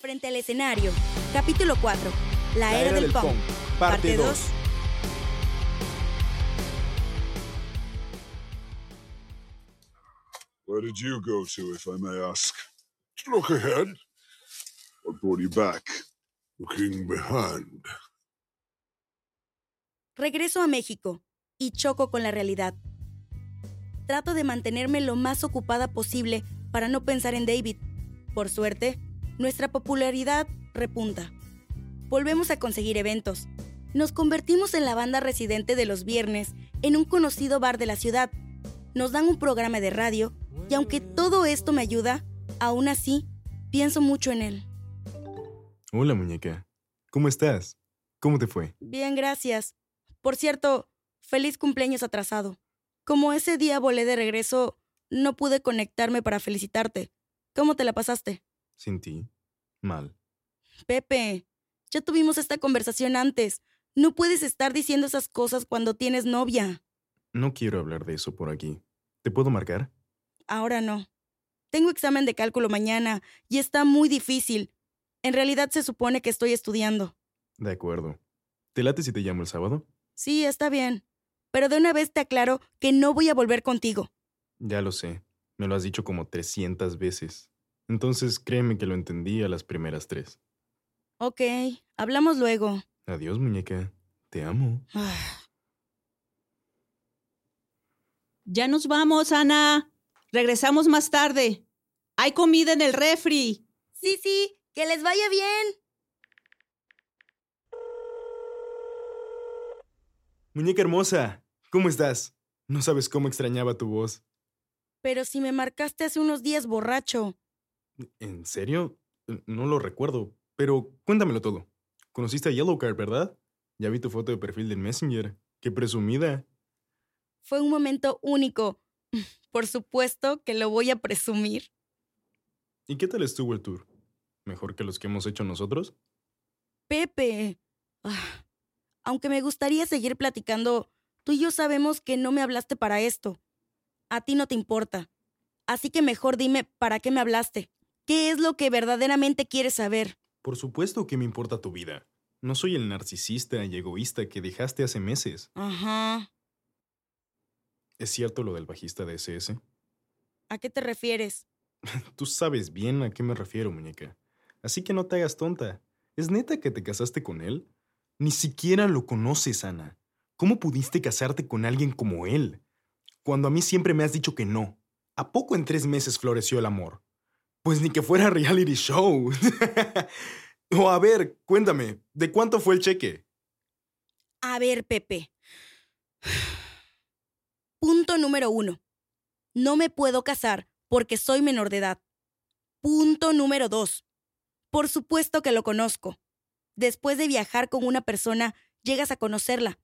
Frente al escenario, capítulo 4. La, era, del, punk. parte 2. Where did you go to, if I may ask? Look ahead. What brought you back? Looking behind. Regreso a México y choco con la realidad. Trato de mantenerme lo más ocupada posible para no pensar en David. Por suerte, nuestra popularidad repunta. Volvemos a conseguir eventos. Nos convertimos en la banda residente de los viernes en un conocido bar de la ciudad. Nos dan un programa de radio y aunque todo esto me ayuda, aún así, pienso mucho en él. Hola, muñeca. ¿Cómo estás? ¿Cómo te fue? Bien, gracias. Por cierto, feliz cumpleaños atrasado. Como ese día volé de regreso, no pude conectarme para felicitarte. ¿Cómo te la pasaste? Sin ti. Mal. Pepe, ya tuvimos esta conversación antes. No puedes estar diciendo esas cosas cuando tienes novia. No quiero hablar de eso por aquí. ¿Te puedo marcar? Ahora no. Tengo examen de cálculo mañana y está muy difícil. En realidad se supone que estoy estudiando. De acuerdo. ¿Te late si te llamo el sábado? Sí, está bien. Pero de una vez te aclaro que no voy a volver contigo. Ya lo sé. Me lo has dicho como 300 veces. Entonces créeme que lo entendí a las primeras tres. Ok, hablamos luego. Adiós, muñeca. Te amo. Ya nos vamos, Ana. Regresamos más tarde. Hay comida en el refri. Sí, sí, que les vaya bien. Muñeca hermosa, ¿cómo estás? No sabes cómo extrañaba tu voz. Pero si me marcaste hace unos días borracho. ¿En serio? No lo recuerdo, pero cuéntamelo todo. Conociste a Yellowcard, ¿verdad? Ya vi tu foto de perfil del Messenger. ¡Qué presumida! Fue un momento único. Por supuesto que lo voy a presumir. ¿Y qué tal estuvo el tour? ¿Mejor que los que hemos hecho nosotros? Pepe. Ah, aunque me gustaría seguir platicando, tú y yo sabemos que no me hablaste para esto. A ti no te importa. Así que mejor dime para qué me hablaste. ¿Qué es lo que verdaderamente quieres saber? Por supuesto que me importa tu vida. No soy el narcisista y egoísta que dejaste hace meses. Ajá. ¿Es cierto lo del bajista de SS? ¿A qué te refieres? Tú sabes bien a qué me refiero, muñeca. Así que no te hagas tonta. ¿Es neta que te casaste con él? Ni siquiera lo conoces, Ana. ¿Cómo pudiste casarte con alguien como él? Cuando a mí siempre me has dicho que no. ¿A poco en tres meses floreció el amor? Pues ni que fuera reality show. o a ver, cuéntame, ¿de cuánto fue el cheque? A ver, Pepe. Punto número uno. No me puedo casar porque soy menor de edad. Punto número dos. Por supuesto que lo conozco. Después de viajar con una persona, llegas a conocerla.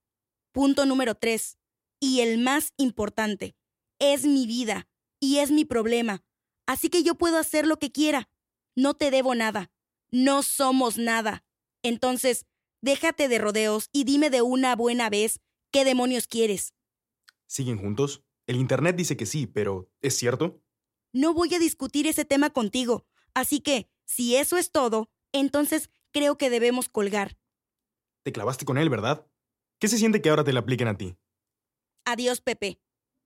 Punto número tres. Y el más importante. Es mi vida y es mi problema. Así que yo puedo hacer lo que quiera. No te debo nada. No somos nada. Entonces, déjate de rodeos y dime de una buena vez qué demonios quieres. ¿Siguen juntos? El Internet dice que sí, pero ¿es cierto? No voy a discutir ese tema contigo. Así que, si eso es todo, entonces creo que debemos colgar. Te clavaste con él, ¿verdad? ¿Qué se siente que ahora te la apliquen a ti? Adiós, Pepe.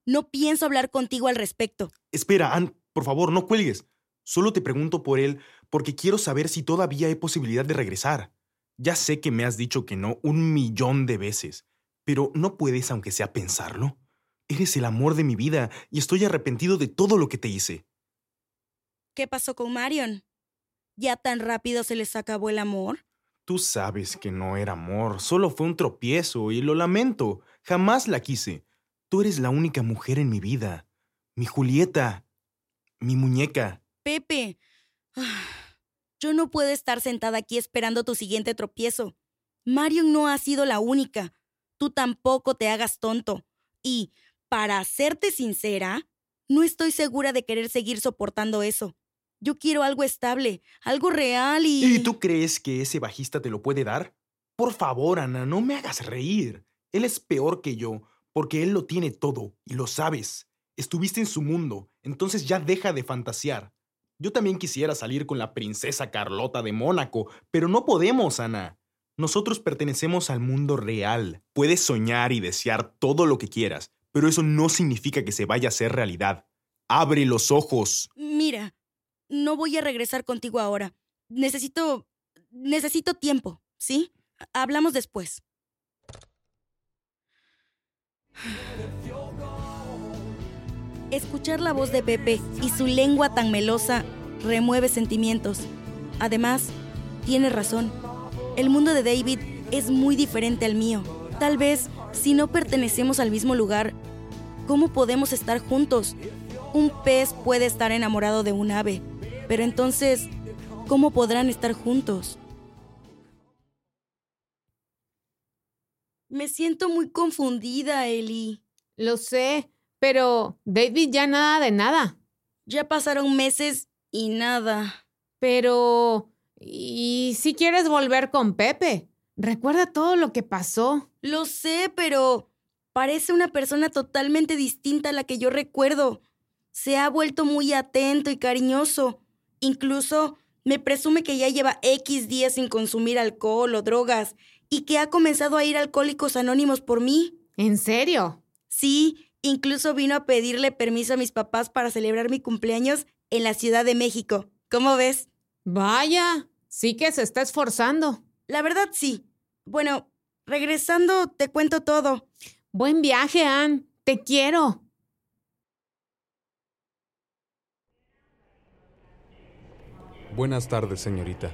No pienso hablar contigo al respecto. Espera, Ann, por favor, no cuelgues. Solo te pregunto por él porque quiero saber si todavía hay posibilidad de regresar. Ya sé que me has dicho que no un millón de veces, pero ¿no puedes aunque sea pensarlo? Eres el amor de mi vida y estoy arrepentido de todo lo que te hice. ¿Qué pasó con Marion? ¿Ya tan rápido se les acabó el amor? Tú sabes que no era amor, solo fue un tropiezo y lo lamento. Jamás la quise. Tú eres la única mujer en mi vida. Mi Julieta. Mi muñeca. Pepe. Yo no puedo estar sentada aquí esperando tu siguiente tropiezo. Marion no ha sido la única. Tú tampoco te hagas tonto. Y, para serte sincera, no estoy segura de querer seguir soportando eso. Yo quiero algo estable, algo real y... ¿Y tú crees que ese bajista te lo puede dar? Por favor, Ana, no me hagas reír. Él es peor que yo, porque él lo tiene todo, y lo sabes. Estuviste en su mundo, entonces ya deja de fantasear. Yo también quisiera salir con la princesa Carlota de Mónaco, pero no podemos, Ana. Nosotros pertenecemos al mundo real. Puedes soñar y desear todo lo que quieras, pero eso no significa que se vaya a hacer realidad. Abre los ojos. Mira, no voy a regresar contigo ahora. Necesito... necesito tiempo, ¿sí? Hablamos después. Escuchar la voz de Pepe y su lengua tan melosa remueve sentimientos. Además, tiene razón. El mundo de David es muy diferente al mío. Tal vez, si no pertenecemos al mismo lugar, ¿cómo podemos estar juntos? Un pez puede estar enamorado de un ave, pero entonces, ¿cómo podrán estar juntos? Me siento muy confundida, Eli. Lo sé, pero David ya nada de nada. Ya pasaron meses y nada. Pero... ¿Y si quieres volver con Pepe? Recuerda todo lo que pasó. Lo sé, pero parece una persona totalmente distinta a la que yo recuerdo. Se ha vuelto muy atento y cariñoso. Incluso me presume que ya lleva X días sin consumir alcohol o drogas y que ha comenzado a ir a Alcohólicos Anónimos por mí. ¿En serio? Sí, incluso vino a pedirle permiso a mis papás para celebrar mi cumpleaños en la Ciudad de México. ¿Cómo ves? Vaya, sí que se está esforzando. La verdad sí. Bueno, regresando te cuento todo. Buen viaje, Ann. Te quiero. Buenas tardes, señorita.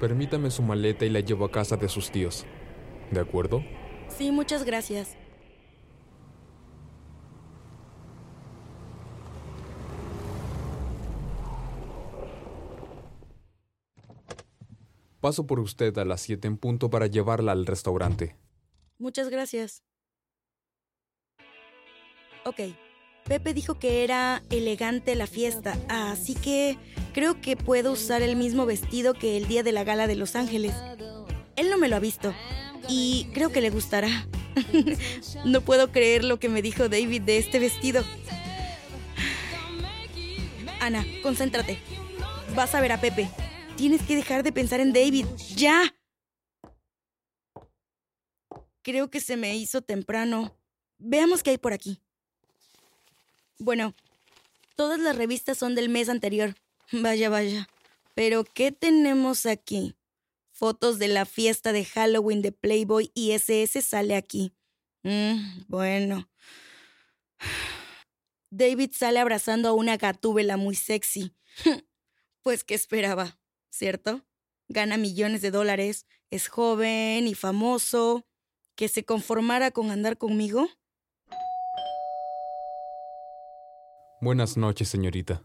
Permítame su maleta y la llevo a casa de sus tíos. ¿De acuerdo? Sí, muchas gracias. Paso por usted a las 7 en punto para llevarla al restaurante. Muchas gracias. Ok. Pepe dijo que era elegante la fiesta, así que creo que puedo usar el mismo vestido que el día de la gala de Los Ángeles. Él no me lo ha visto y creo que le gustará. no puedo creer lo que me dijo David de este vestido. Ana, concéntrate. Vas a ver a Pepe. Tienes que dejar de pensar en David. ¡Ya! Creo que se me hizo temprano. Veamos qué hay por aquí. Bueno, todas las revistas son del mes anterior. Vaya, vaya. Pero, ¿qué tenemos aquí? Fotos de la fiesta de Halloween de Playboy y SS sale aquí. Mm, bueno. David sale abrazando a una gatúbela muy sexy. pues, ¿qué esperaba? ¿Cierto? Gana millones de dólares, es joven y famoso. ¿Que se conformara con andar conmigo? Buenas noches, señorita.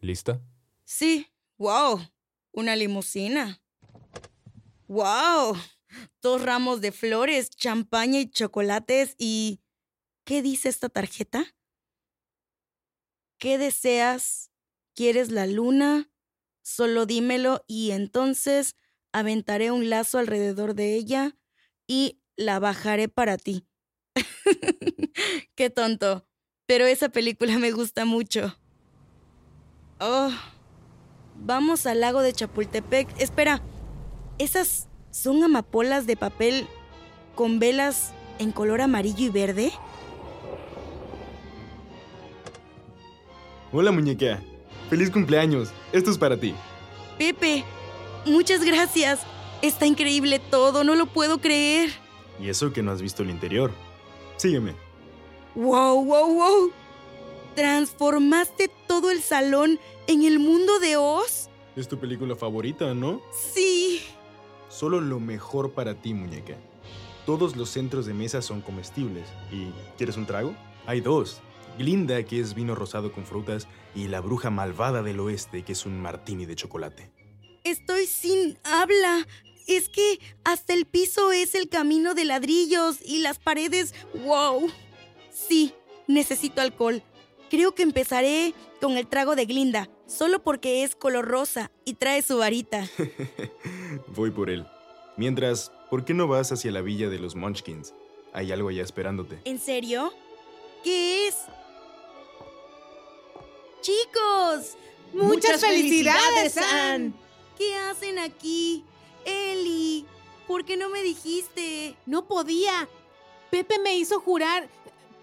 ¿Lista? Sí. ¡Wow! Una limusina. ¡Wow! Dos ramos de flores, champaña y chocolates y... ¿Qué dice esta tarjeta? ¿Qué deseas? ¿Quieres la luna? Solo dímelo y entonces aventaré un lazo alrededor de ella y la bajaré para ti. Qué tonto. Pero esa película me gusta mucho. Oh. Vamos al lago de Chapultepec. Espera. ¿Esas son amapolas de papel con velas en color amarillo y verde? Hola, muñeca. Feliz cumpleaños. Esto es para ti. Pepe, muchas gracias. Está increíble todo, no lo puedo creer. Y eso que no has visto el interior. Sígueme. ¡Wow, wow, wow! ¿Transformaste todo el salón en el mundo de Oz? Es tu película favorita, ¿no? Sí. Solo lo mejor para ti, muñeca. Todos los centros de mesa son comestibles. ¿Y quieres un trago? Hay dos. Glinda, que es vino rosado con frutas, y la bruja malvada del oeste, que es un martini de chocolate. Estoy sin habla. Es que hasta el piso es el camino de ladrillos y las paredes... ¡Wow! Sí, necesito alcohol. Creo que empezaré con el trago de Glinda, solo porque es color rosa y trae su varita. Voy por él. Mientras, ¿por qué no vas hacia la villa de los Munchkins? Hay algo allá esperándote. ¿En serio? ¿Qué es? Chicos, ¡Muchas, felicidades, Ann! ¿Qué hacen aquí? Eli, ¿por qué no me dijiste? No podía. Pepe me hizo jurar,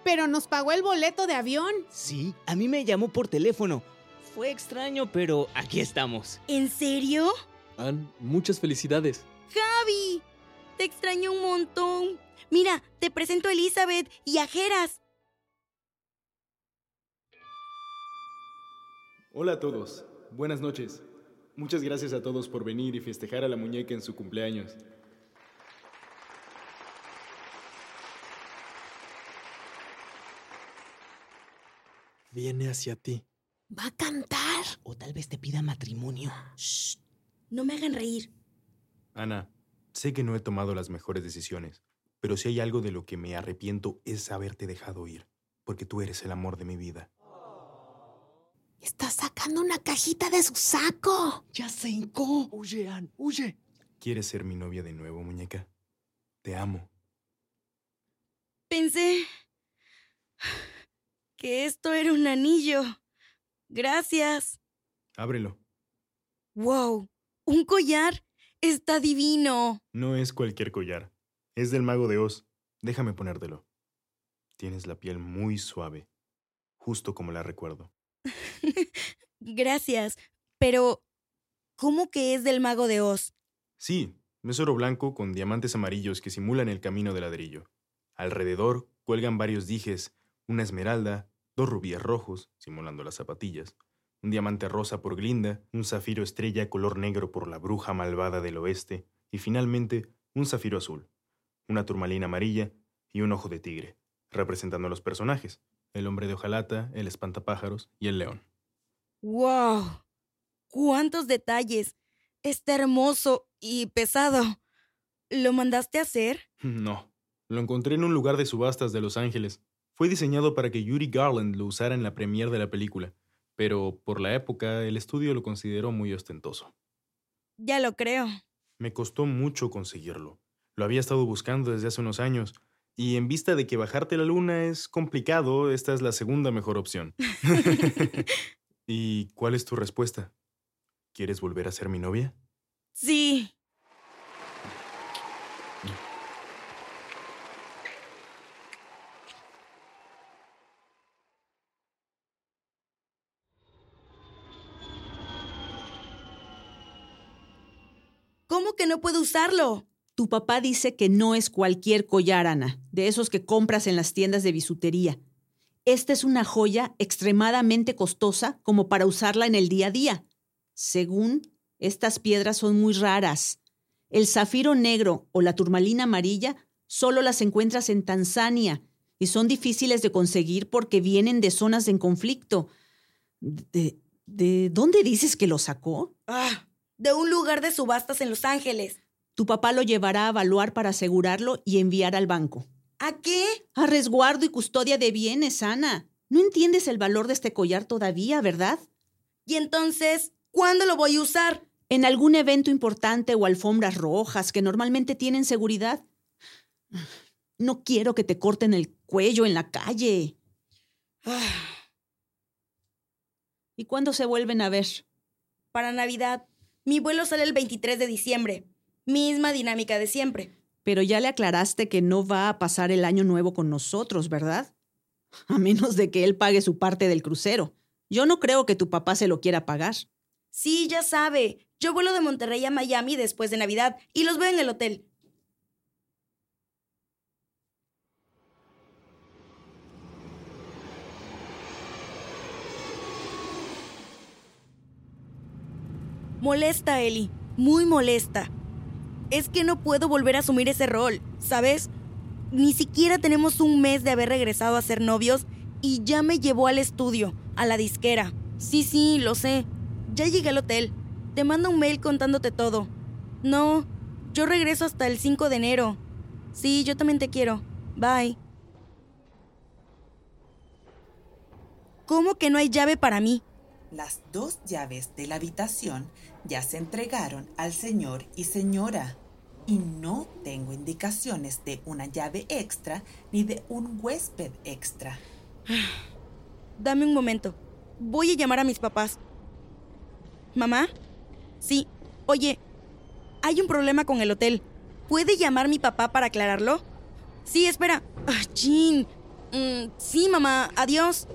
pero nos pagó el boleto de avión. Sí, a mí me llamó por teléfono. Fue extraño, pero aquí estamos. ¿En serio? Ann, muchas felicidades. Javi, te extraño un montón. Mira, te presento a Elizabeth y a Jeras. Hola a todos. Buenas noches. Muchas gracias a todos por venir y festejar a la muñeca en su cumpleaños. Viene hacia ti. ¿Va a cantar? O tal vez te pida matrimonio. Shh, no me hagan reír. Ana, sé que no he tomado las mejores decisiones, pero si hay algo de lo que me arrepiento es haberte dejado ir, porque tú eres el amor de mi vida. Está sacando una cajita de su saco. ¡Ya se hincó! Huye, Ann, huye. ¿Quieres ser mi novia de nuevo, muñeca? Te amo. Pensé que esto era un anillo. Gracias. Ábrelo. ¡Wow! ¡Un collar! Está divino. No es cualquier collar. Es del mago de Oz. Déjame ponértelo. Tienes la piel muy suave, justo como la recuerdo. Gracias. Pero, ¿cómo que es del mago de Oz? Sí, es oro blanco con diamantes amarillos que simulan el camino de ladrillo. Alrededor cuelgan varios dijes, una esmeralda, dos rubíes rojos, simulando las zapatillas, un diamante rosa por Glinda, un zafiro estrella color negro por la bruja malvada del oeste, y finalmente un zafiro azul, una turmalina amarilla y un ojo de tigre, representando a los personajes, el hombre de hojalata, el espantapájaros y el león. ¡Wow! ¡Cuántos detalles! Está hermoso y pesado. ¿Lo mandaste a hacer? No, lo encontré en un lugar de subastas de Los Ángeles. Fue diseñado para que Yuri Garland lo usara en la premiere de la película, pero por la época el estudio lo consideró muy ostentoso. Ya lo creo. Me costó mucho conseguirlo. Lo había estado buscando desde hace unos años, y en vista de que bajarte la luna es complicado, esta es la segunda mejor opción. ¿Y cuál es tu respuesta? ¿Quieres volver a ser mi novia? Sí. ¿Cómo que no puedo usarlo? Tu papá dice que no es cualquier collar, Ana, de esos que compras en las tiendas de bisutería. Esta es una joya extremadamente costosa como para usarla en el día a día. Según, estas piedras son muy raras. El zafiro negro o la turmalina amarilla solo las encuentras en Tanzania y son difíciles de conseguir porque vienen de zonas en conflicto. ¿De, de dónde dices que lo sacó? Ah, de un lugar de subastas en Los Ángeles. Tu papá lo llevará a evaluar para asegurarlo y enviar al banco. ¿A qué? A resguardo y custodia de bienes, Ana. No entiendes el valor de este collar todavía, ¿verdad? Y entonces, ¿cuándo lo voy a usar? En algún evento importante o alfombras rojas que normalmente tienen seguridad. No quiero que te corten el cuello en la calle. Ah, ¿Y cuándo se vuelven a ver? para Navidad. Mi vuelo sale el 23 de diciembre. Misma dinámica de siempre. Pero ya le aclaraste que no va a pasar el año nuevo con nosotros, ¿verdad? A menos de que él pague su parte del crucero. Yo no creo que tu papá se lo quiera pagar. Sí, ya sabe. Yo vuelo de Monterrey a Miami después de Navidad y los veo en el hotel. Molesta, Eli. Muy molesta. Es que no puedo volver a asumir ese rol, ¿sabes? Ni siquiera tenemos un mes de haber regresado a ser novios y ya me llevó al estudio, a la disquera. Sí, sí, lo sé. Ya llegué al hotel. Te mando un mail contándote todo. No, yo regreso hasta el 5 de enero. Sí, yo también te quiero. Bye. ¿Cómo que no hay llave para mí? Las dos llaves de la habitación ya se entregaron al señor y señora. Y no tengo indicaciones de una llave extra ni de un huésped extra. Dame un momento. Voy a llamar a mis papás. ¿Mamá? Sí. Oye, hay un problema con el hotel. ¿Puede llamar mi papá para aclararlo? Sí, espera. Ah, Jean. Mm, sí, mamá. Adiós.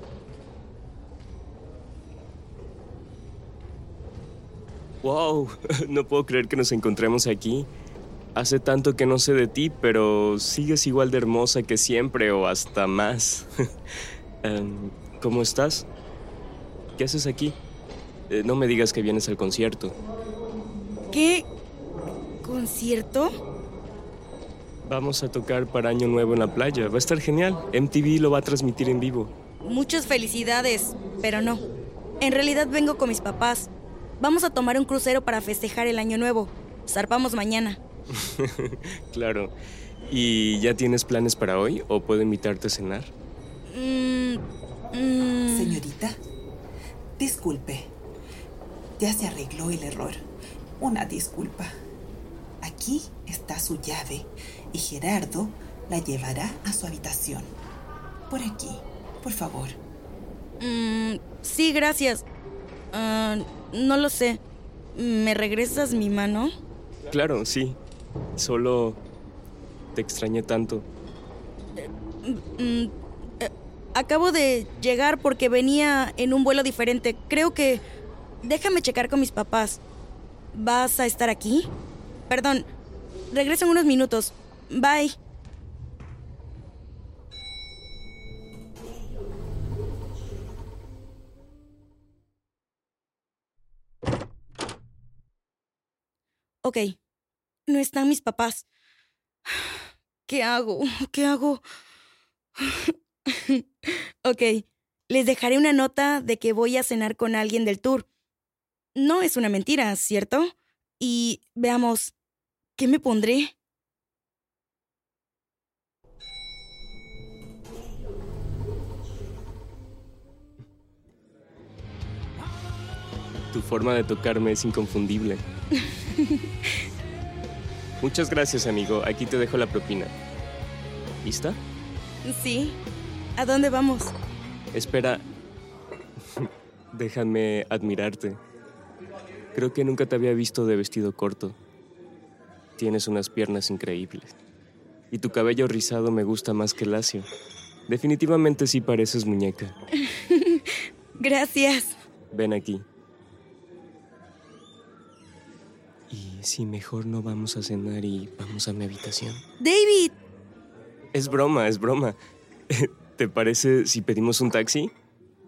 Wow, no puedo creer que nos encontremos aquí. Hace tanto que no sé de ti, pero sigues igual de hermosa que siempre o hasta más. Em, ¿Cómo estás? ¿Qué haces aquí? Eh, no me digas que vienes al concierto. ¿Qué? ¿Concierto? Vamos a tocar para Año Nuevo en la playa. Va a estar genial. MTV lo va a transmitir en vivo. Muchas felicidades, pero no. En realidad vengo con mis papás. Vamos a tomar un crucero para festejar el año nuevo. Zarpamos mañana. claro. ¿Y ya tienes planes para hoy o puedo invitarte a cenar? Mm, mm, Señorita, disculpe. Ya se arregló el error. Una disculpa. Aquí está su llave y Gerardo la llevará a su habitación. Por aquí, por favor. mm, sí, gracias. Ah, no lo sé. ¿Me regresas mi mano? Claro, sí. Solo te extrañé tanto. Mm, eh, acabo de llegar porque venía en un vuelo diferente. Creo que... Déjame checar con mis papás. ¿Vas a estar aquí? Perdón. Regreso en unos minutos. Bye. Ok. No están mis papás. ¿Qué hago? ¿Qué hago? ok. Les dejaré una nota de que voy a cenar con alguien del tour. No es una mentira, ¿cierto? Y veamos, ¿qué me pondré? Tu forma de tocarme es inconfundible. Muchas gracias, amigo. Aquí te dejo la propina. ¿Lista? Sí. ¿A dónde vamos? Espera. Déjame admirarte. Creo que nunca te había visto de vestido corto. Tienes unas piernas increíbles. Y tu cabello rizado me gusta más que lacio. Definitivamente sí pareces muñeca. Gracias. Ven aquí. Si mejor no vamos a cenar y vamos a mi habitación. David. Es broma, es broma. ¿Te parece si pedimos un taxi?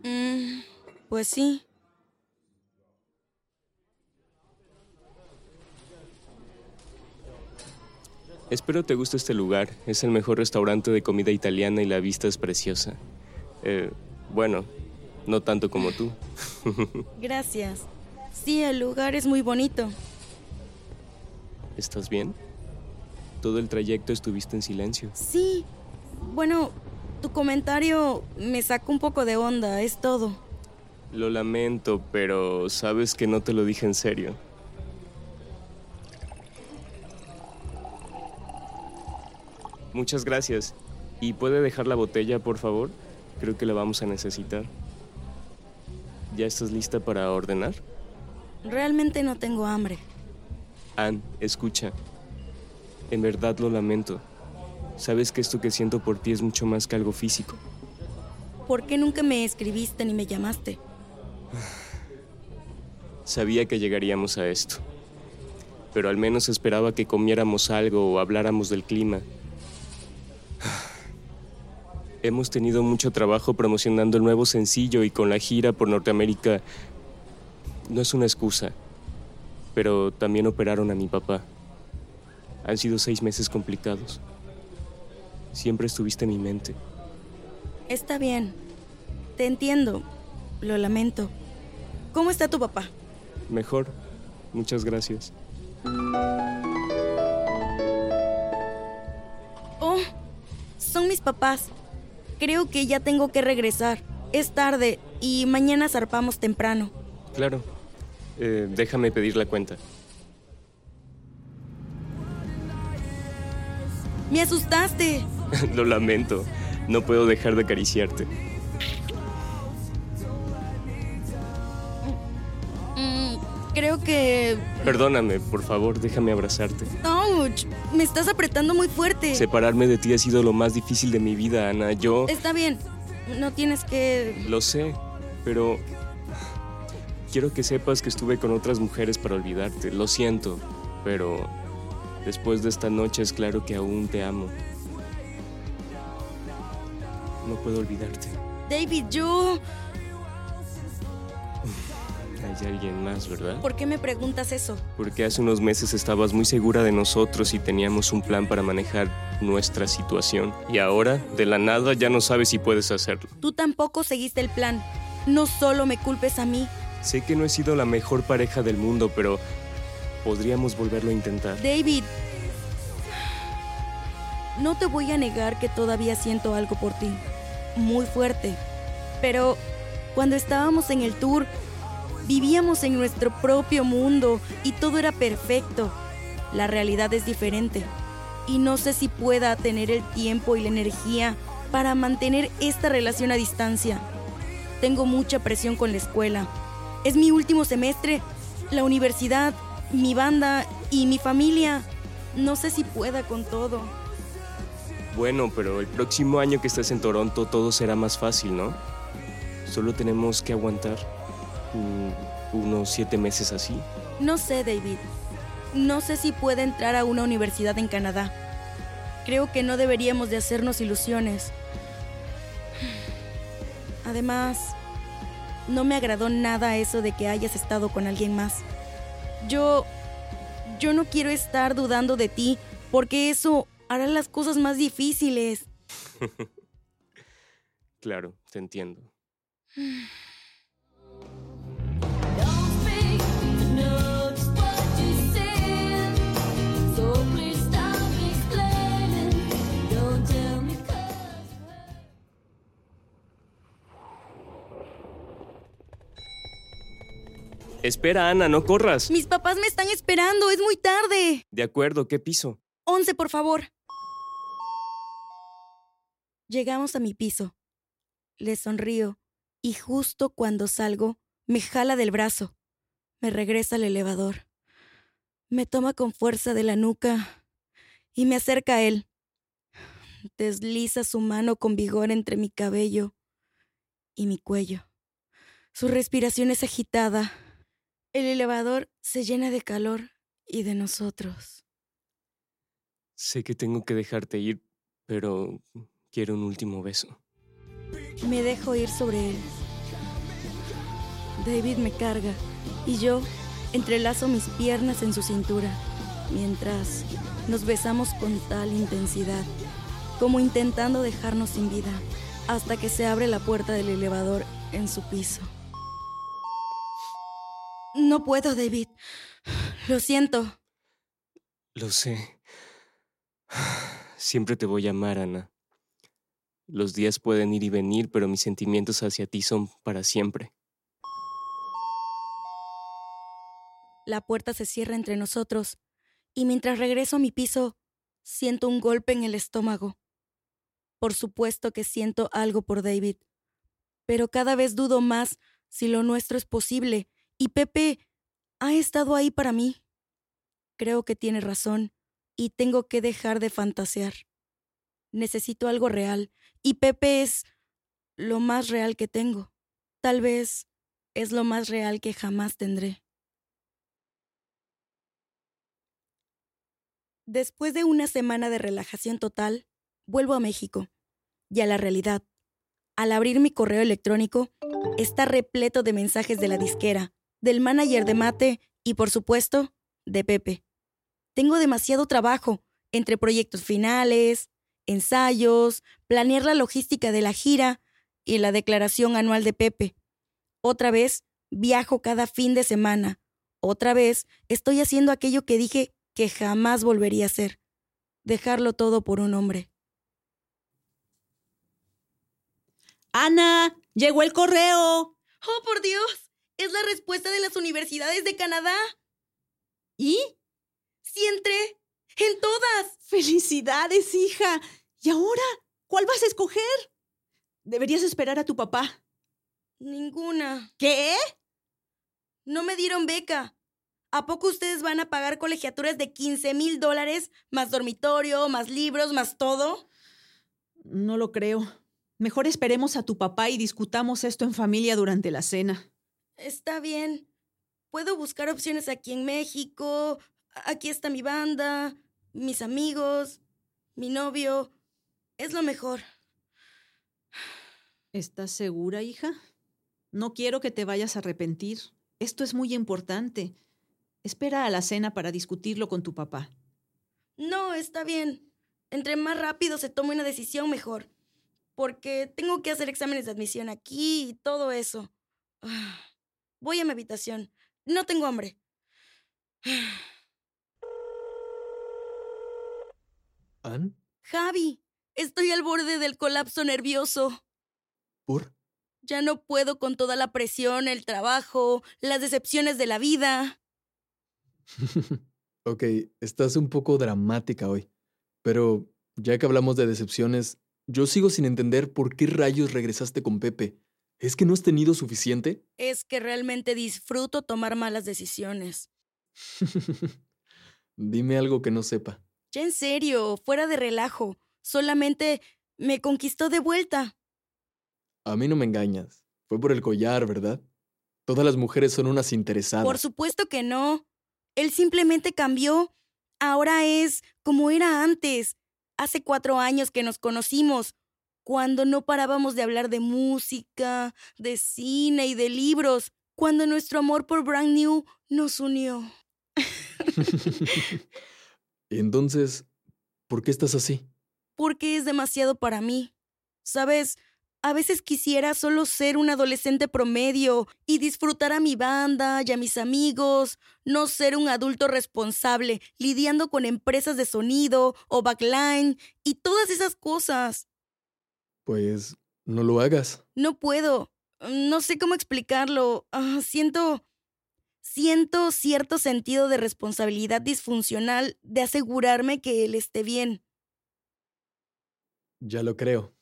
Mm, pues sí. Espero te guste este lugar. Es el mejor restaurante de comida italiana y la vista es preciosa. Eh, bueno, no tanto como tú. Gracias. Sí, el lugar es muy bonito. ¿Estás bien? Todo el trayecto estuviste en silencio. Sí. Bueno, tu comentario me sacó un poco de onda, es todo. Lo lamento, pero sabes que no te lo dije en serio. Muchas gracias. ¿Y puede dejar la botella, por favor? Creo que la vamos a necesitar. ¿Ya estás lista para ordenar? Realmente no tengo hambre. Ann, escucha. En verdad lo lamento. Sabes que esto que siento por ti es mucho más que algo físico. ¿Por qué nunca me escribiste ni me llamaste? Sabía que llegaríamos a esto. Pero al menos esperaba que comiéramos algo o habláramos del clima. Hemos tenido mucho trabajo promocionando el nuevo sencillo y con la gira por Norteamérica. No es una excusa, pero también operaron a mi papá. Han sido seis meses complicados. Siempre estuviste en mi mente. Está bien. Te entiendo. Lo lamento. ¿Cómo está tu papá? Mejor. Muchas gracias. Oh, son mis papás. Creo que ya tengo que regresar. Es tarde y mañana zarpamos temprano. Claro. Eh, déjame pedir la cuenta. ¡Me asustaste! Lo lamento. No puedo dejar de acariciarte. Mm, Creo que... Perdóname, por favor, déjame abrazarte. ¡Auch! Me estás apretando muy fuerte. Separarme de ti ha sido lo más difícil de mi vida, Ana. Yo... Está bien. No tienes que... Lo sé, pero... Quiero que sepas que estuve con otras mujeres para olvidarte. Lo siento, pero... Después de esta noche es claro que aún te amo. No puedo olvidarte. David, yo... Hay alguien más, ¿verdad? ¿Por qué me preguntas eso? Porque hace unos meses estabas muy segura de nosotros y teníamos un plan para manejar nuestra situación. Y ahora, de la nada, ya no sabes si puedes hacerlo. Tú tampoco seguiste el plan. No solo me culpes a mí. Sé que no he sido la mejor pareja del mundo, pero podríamos volverlo a intentar. David, no te voy a negar que todavía siento algo por ti. Muy fuerte. Pero cuando estábamos en el tour, Vivíamos en nuestro propio mundo y todo era perfecto. La realidad es diferente. Y no sé si pueda tener el tiempo y la energía para mantener esta relación a distancia. Tengo mucha presión con la escuela. Es mi último semestre, la universidad, mi banda y mi familia. No sé si pueda con todo. Bueno, pero el próximo año que estés en Toronto todo será más fácil, ¿no? Solo tenemos que aguantar. Unos siete meses así. No sé, David. No sé si puede entrar a una universidad en Canadá. Creo que no deberíamos de hacernos ilusiones. Además, no me agradó nada eso de que hayas estado con alguien más. Yo... Yo no quiero estar dudando de ti porque eso hará las cosas más difíciles. claro, te entiendo. Espera, Ana, no corras. Mis papás me están esperando, es muy tarde. De acuerdo, ¿qué piso? Once, por favor. Llegamos a mi piso. Le sonrío y justo cuando salgo, me jala del brazo. Me regresa al elevador. Me toma con fuerza de la nuca y me acerca a él. Desliza su mano con vigor entre mi cabello y mi cuello. Su respiración es agitada el elevador se llena de calor y de nosotros. Sé que tengo que dejarte ir, pero quiero un último beso. Me dejo ir sobre él. David me carga y yo entrelazo mis piernas en su cintura mientras nos besamos con tal intensidad, como intentando dejarnos sin vida, hasta que se abre la puerta del elevador en su piso. No puedo, David. Lo siento. Lo sé. Siempre te voy a amar, Ana. Los días pueden ir y venir, pero mis sentimientos hacia ti son para siempre. La puerta se cierra entre nosotros y mientras regreso a mi piso, siento un golpe en el estómago. Por supuesto que siento algo por David, pero cada vez dudo más si lo nuestro es posible y Pepe ha estado ahí para mí. Creo que tiene razón y tengo que dejar de fantasear. Necesito algo real y Pepe es lo más real que tengo. Tal vez es lo más real que jamás tendré. Después de una semana de relajación total, vuelvo a México y a la realidad. Al abrir mi correo electrónico, está repleto de mensajes de la disquera, del manager de Mate y, por supuesto, de Pepe. Tengo demasiado trabajo entre proyectos finales, ensayos, planear la logística de la gira y la declaración anual de Pepe. Otra vez, viajo cada fin de semana. Otra vez, estoy haciendo aquello que dije que jamás volvería a hacer. Dejarlo todo por un hombre. Ana, llegó el correo. ¡Oh, por Dios! Es la respuesta de las universidades de Canadá. ¿Y? Sí entré. En todas. Felicidades, hija. ¿Y ahora? ¿Cuál vas a escoger? Deberías esperar a tu papá. Ninguna. ¿Qué? No me dieron beca. ¿A poco ustedes van a pagar colegiaturas de 15 mil dólares, más dormitorio, más libros, más todo? No lo creo. Mejor esperemos a tu papá y discutamos esto en familia durante la cena. Está bien. Puedo buscar opciones aquí en México. Aquí está mi banda, mis amigos, mi novio. Es lo mejor. ¿Estás segura, hija? No quiero que te vayas a arrepentir. Esto es muy importante. Espera a la cena para discutirlo con tu papá. No, está bien. Entre más rápido se tome una decisión, mejor. Porque tengo que hacer exámenes de admisión aquí y todo eso. Voy a mi habitación. No tengo hambre. ¿Ann? Javi, estoy al borde del colapso nervioso. ¿Por? Ya no puedo con toda la presión, el trabajo, las decepciones de la vida. ok, estás un poco dramática hoy. Pero ya que hablamos de decepciones, yo sigo sin entender por qué rayos regresaste con Pepe. ¿Es que no has tenido suficiente? Es que realmente disfruto tomar malas decisiones. Dime algo que no sepa. Ya en serio, fuera de relajo. Solamente me conquistó de vuelta. A mí no me engañas. Fue por el collar, ¿verdad? Todas las mujeres son unas interesadas. Por supuesto que no. Él simplemente cambió. Ahora es como era antes. Hace cuatro años que nos conocimos, cuando no parábamos de hablar de música, de cine y de libros, cuando nuestro amor por Brand New nos unió. Entonces, ¿por qué estás así? Porque es demasiado para mí. Sabes, a veces quisiera solo ser un adolescente promedio y disfrutar a mi banda y a mis amigos, no ser un adulto responsable lidiando con empresas de sonido o backline y todas esas cosas. Pues no lo hagas. No puedo. No sé cómo explicarlo. Ah, siento... Siento cierto sentido de responsabilidad disfuncional de asegurarme que él esté bien. Ya lo creo.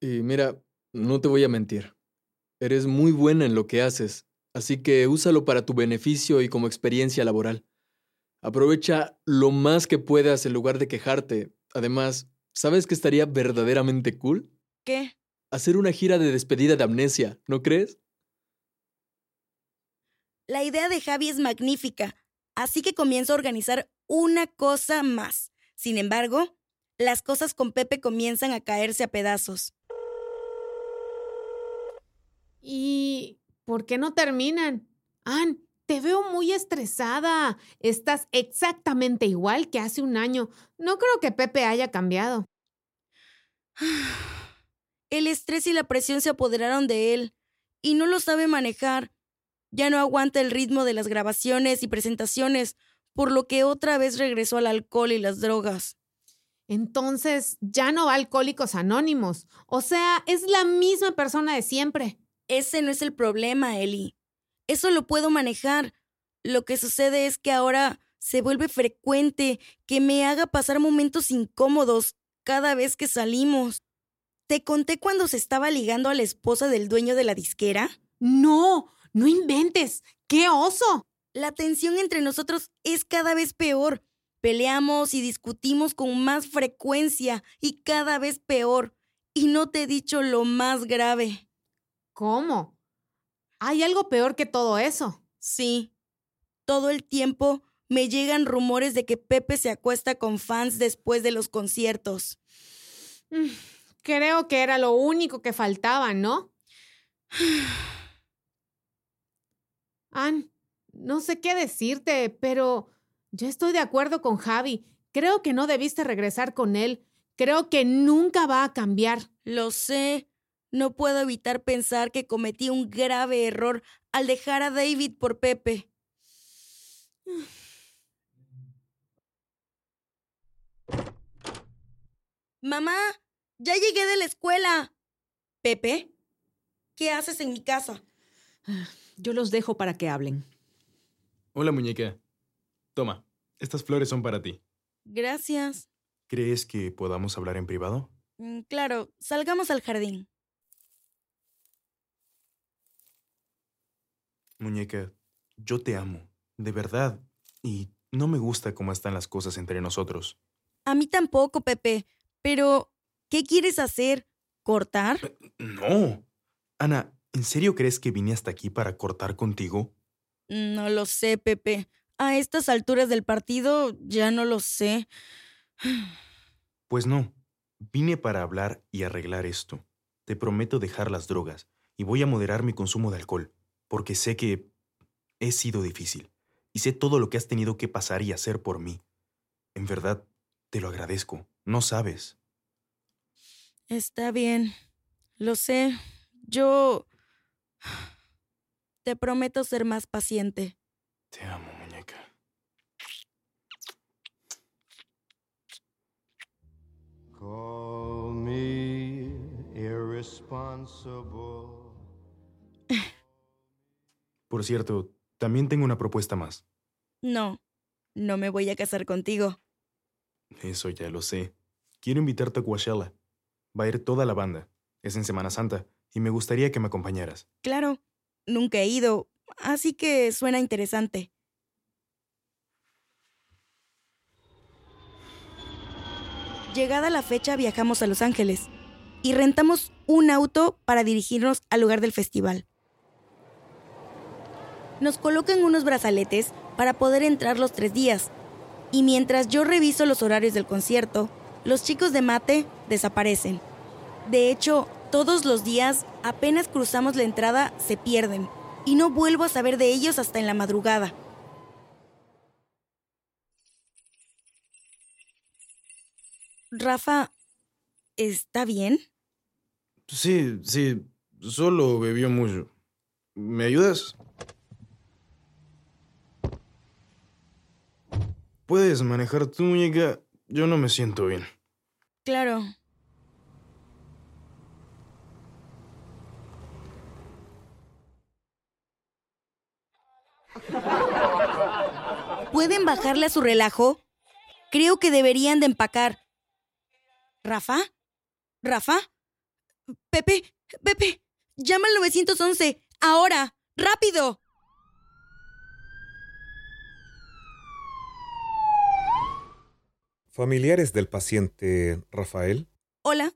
Y mira, no te voy a mentir. Eres muy buena en lo que haces, así que úsalo para tu beneficio y como experiencia laboral. Aprovecha lo más que puedas en lugar de quejarte. Además, ¿sabes qué estaría verdaderamente cool? ¿Qué? Hacer una gira de despedida de amnesia, ¿no crees? La idea de Javi es magnífica, así que comienzo a organizar una cosa más. Sin embargo, las cosas con Pepe comienzan a caerse a pedazos. ¿Y por qué no terminan? Ann, te veo muy estresada. Estás exactamente igual que hace un año. No creo que Pepe haya cambiado. El estrés y la presión se apoderaron de él y no lo sabe manejar. Ya no aguanta el ritmo de las grabaciones y presentaciones, por lo que otra vez regresó al alcohol y las drogas. Entonces, ya no va a Alcohólicos Anónimos. O sea, es la misma persona de siempre. Ese no es el problema, Eli. Eso lo puedo manejar. Lo que sucede es que ahora se vuelve frecuente que me haga pasar momentos incómodos cada vez que salimos. ¿Te conté cuando se estaba ligando a la esposa del dueño de la disquera? No, no inventes. ¡Qué oso! La tensión entre nosotros es cada vez peor. Peleamos y discutimos con más frecuencia y cada vez peor. Y no te he dicho lo más grave. ¿Cómo? ¿Hay algo peor que todo eso? Sí. Todo el tiempo me llegan rumores de que Pepe se acuesta con fans después de los conciertos. Creo que era lo único que faltaba, ¿no? Ann, no sé qué decirte, pero yo estoy de acuerdo con Javi. Creo que no debiste regresar con él. Creo que nunca va a cambiar. Lo sé, no puedo evitar pensar que cometí un grave error al dejar a David por Pepe. Mamá, ya llegué de la escuela. Pepe, ¿qué haces en mi casa? Yo los dejo para que hablen. Hola, muñeca. Toma, estas flores son para ti. Gracias. ¿Crees que podamos hablar en privado? Mm, claro, salgamos al jardín. Muñeca, yo te amo. De verdad. Y no me gusta cómo están las cosas entre nosotros. A mí tampoco, Pepe. Pero, ¿qué quieres hacer? ¿Cortar? No. Ana, ¿en serio crees que vine hasta aquí para cortar contigo? No lo sé, Pepe. A estas alturas del partido ya no lo sé. Pues no. Vine para hablar y arreglar esto. Te prometo dejar las drogas y voy a moderar mi consumo de alcohol, porque sé que he sido difícil y sé todo lo que has tenido que pasar y hacer por mí. En verdad, te lo agradezco. No sabes. Está bien. Lo sé. Yo... Te prometo ser más paciente. Te amo, muñeca. Call me irresponsible. Por cierto, también tengo una propuesta más. No, no me voy a casar contigo. Eso ya lo sé. Quiero invitarte a Coachella. Va a ir toda la banda. Es en Semana Santa y me gustaría que me acompañaras. Claro, nunca he ido, así que suena interesante. Llegada la fecha viajamos a Los Ángeles y rentamos un auto para dirigirnos al lugar del festival. Nos colocan unos brazaletes para poder entrar los tres días, y mientras yo reviso los horarios del concierto, los chicos de mate desaparecen. De hecho, todos los días, apenas cruzamos la entrada, se pierden, y no vuelvo a saber de ellos hasta en la madrugada. Rafa, ¿está bien? Sí, sí. Solo bebió mucho. ¿Me ayudas? Puedes manejar tu muñeca. Yo no me siento bien. Claro. ¿Pueden bajarle a su relajo? Creo que deberían de empacar. ¿Rafa? ¿Rafa? Pepe, Pepe, llama al 911. Ahora, rápido. ¿Familiares del paciente Rafael? Hola.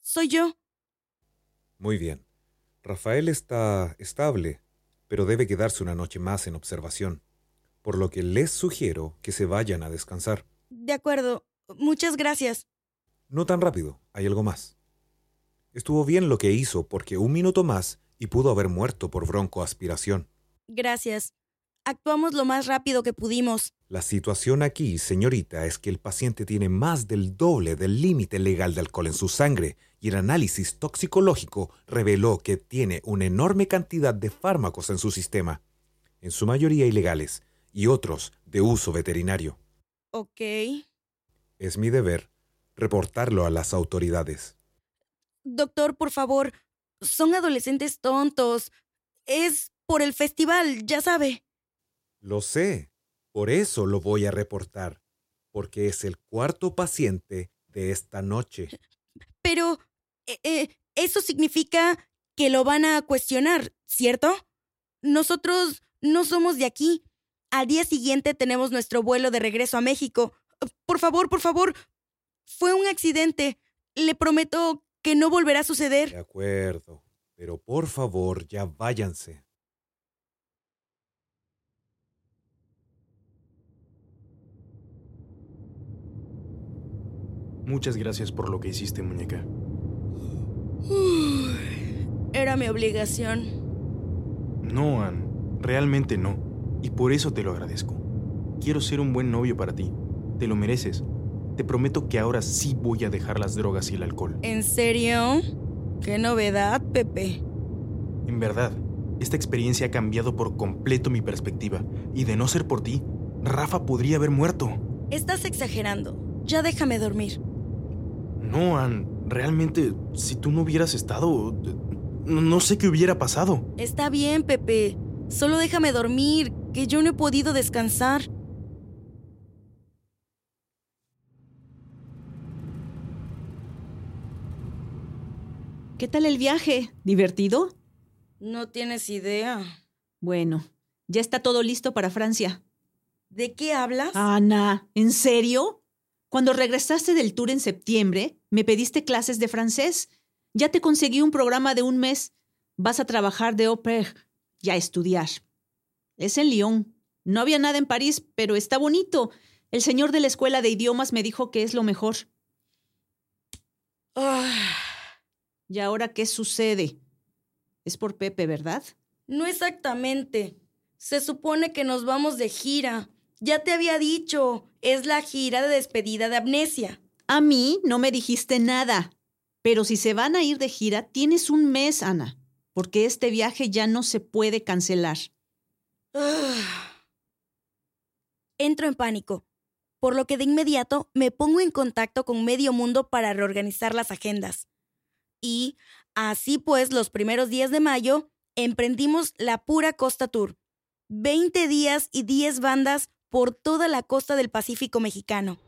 Soy yo. Muy bien. Rafael está estable, pero debe quedarse una noche más en observación, por lo que les sugiero que se vayan a descansar. De acuerdo. Muchas gracias. No tan rápido, hay algo más. Estuvo bien lo que hizo porque un minuto más y pudo haber muerto por broncoaspiración. Gracias. Actuamos lo más rápido que pudimos. La situación aquí, señorita, es que el paciente tiene más del doble del límite legal de alcohol en su sangre y el análisis toxicológico reveló que tiene una enorme cantidad de fármacos en su sistema, en su mayoría ilegales y otros de uso veterinario. Ok. Es mi deber reportarlo a las autoridades. Doctor, por favor, son adolescentes tontos. Es por el festival, ya sabe. Lo sé. Por eso lo voy a reportar. Porque es el cuarto paciente de esta noche. Pero eh, eso significa que lo van a cuestionar, ¿cierto? Nosotros no somos de aquí. Al día siguiente tenemos nuestro vuelo de regreso a México. Por favor, por favor. Fue un accidente. Le prometo que no volverá a suceder. De acuerdo. Pero por favor, ya váyanse. Muchas gracias por lo que hiciste, muñeca. Era mi obligación. No, Ann. Realmente no. Y por eso te lo agradezco. Quiero ser un buen novio para ti. Te lo mereces. Te prometo que ahora sí voy a dejar las drogas y el alcohol. ¿En serio? Qué novedad, Pepe. En verdad, esta experiencia ha cambiado por completo mi perspectiva. Y de no ser por ti, Rafa podría haber muerto. Estás exagerando. Ya déjame dormir. No, Ann. Realmente, si tú no hubieras estado... No, no sé qué hubiera pasado. Está bien, Pepe. Solo déjame dormir, que yo no he podido descansar. ¿Qué tal el viaje? ¿Divertido? No tienes idea. Bueno, Ya está todo listo para Francia. ¿De qué hablas? Ana, ¿en serio? Cuando regresaste del tour en septiembre, me pediste clases de francés. Ya te conseguí un programa de un mes. Vas a trabajar de au pair y a estudiar. Es en Lyon. No había nada en París, pero está bonito. El señor de la escuela de idiomas me dijo que es lo mejor. Ah, ¿Y ahora qué sucede? Es por Pepe, ¿verdad? no exactamente. Se supone que nos vamos de gira. Ya te había dicho, es la gira de despedida de Amnesia. A mí no me dijiste nada. Pero si se van a ir de gira, tienes un mes, Ana, porque este viaje ya no se puede cancelar. Ah. Entro en pánico, por lo que de inmediato me pongo en contacto con medio mundo para reorganizar las agendas. Y, así pues, los primeros días de mayo, emprendimos la Pura Costa Tour. 20 días y 10 bandas por toda la costa del Pacífico mexicano.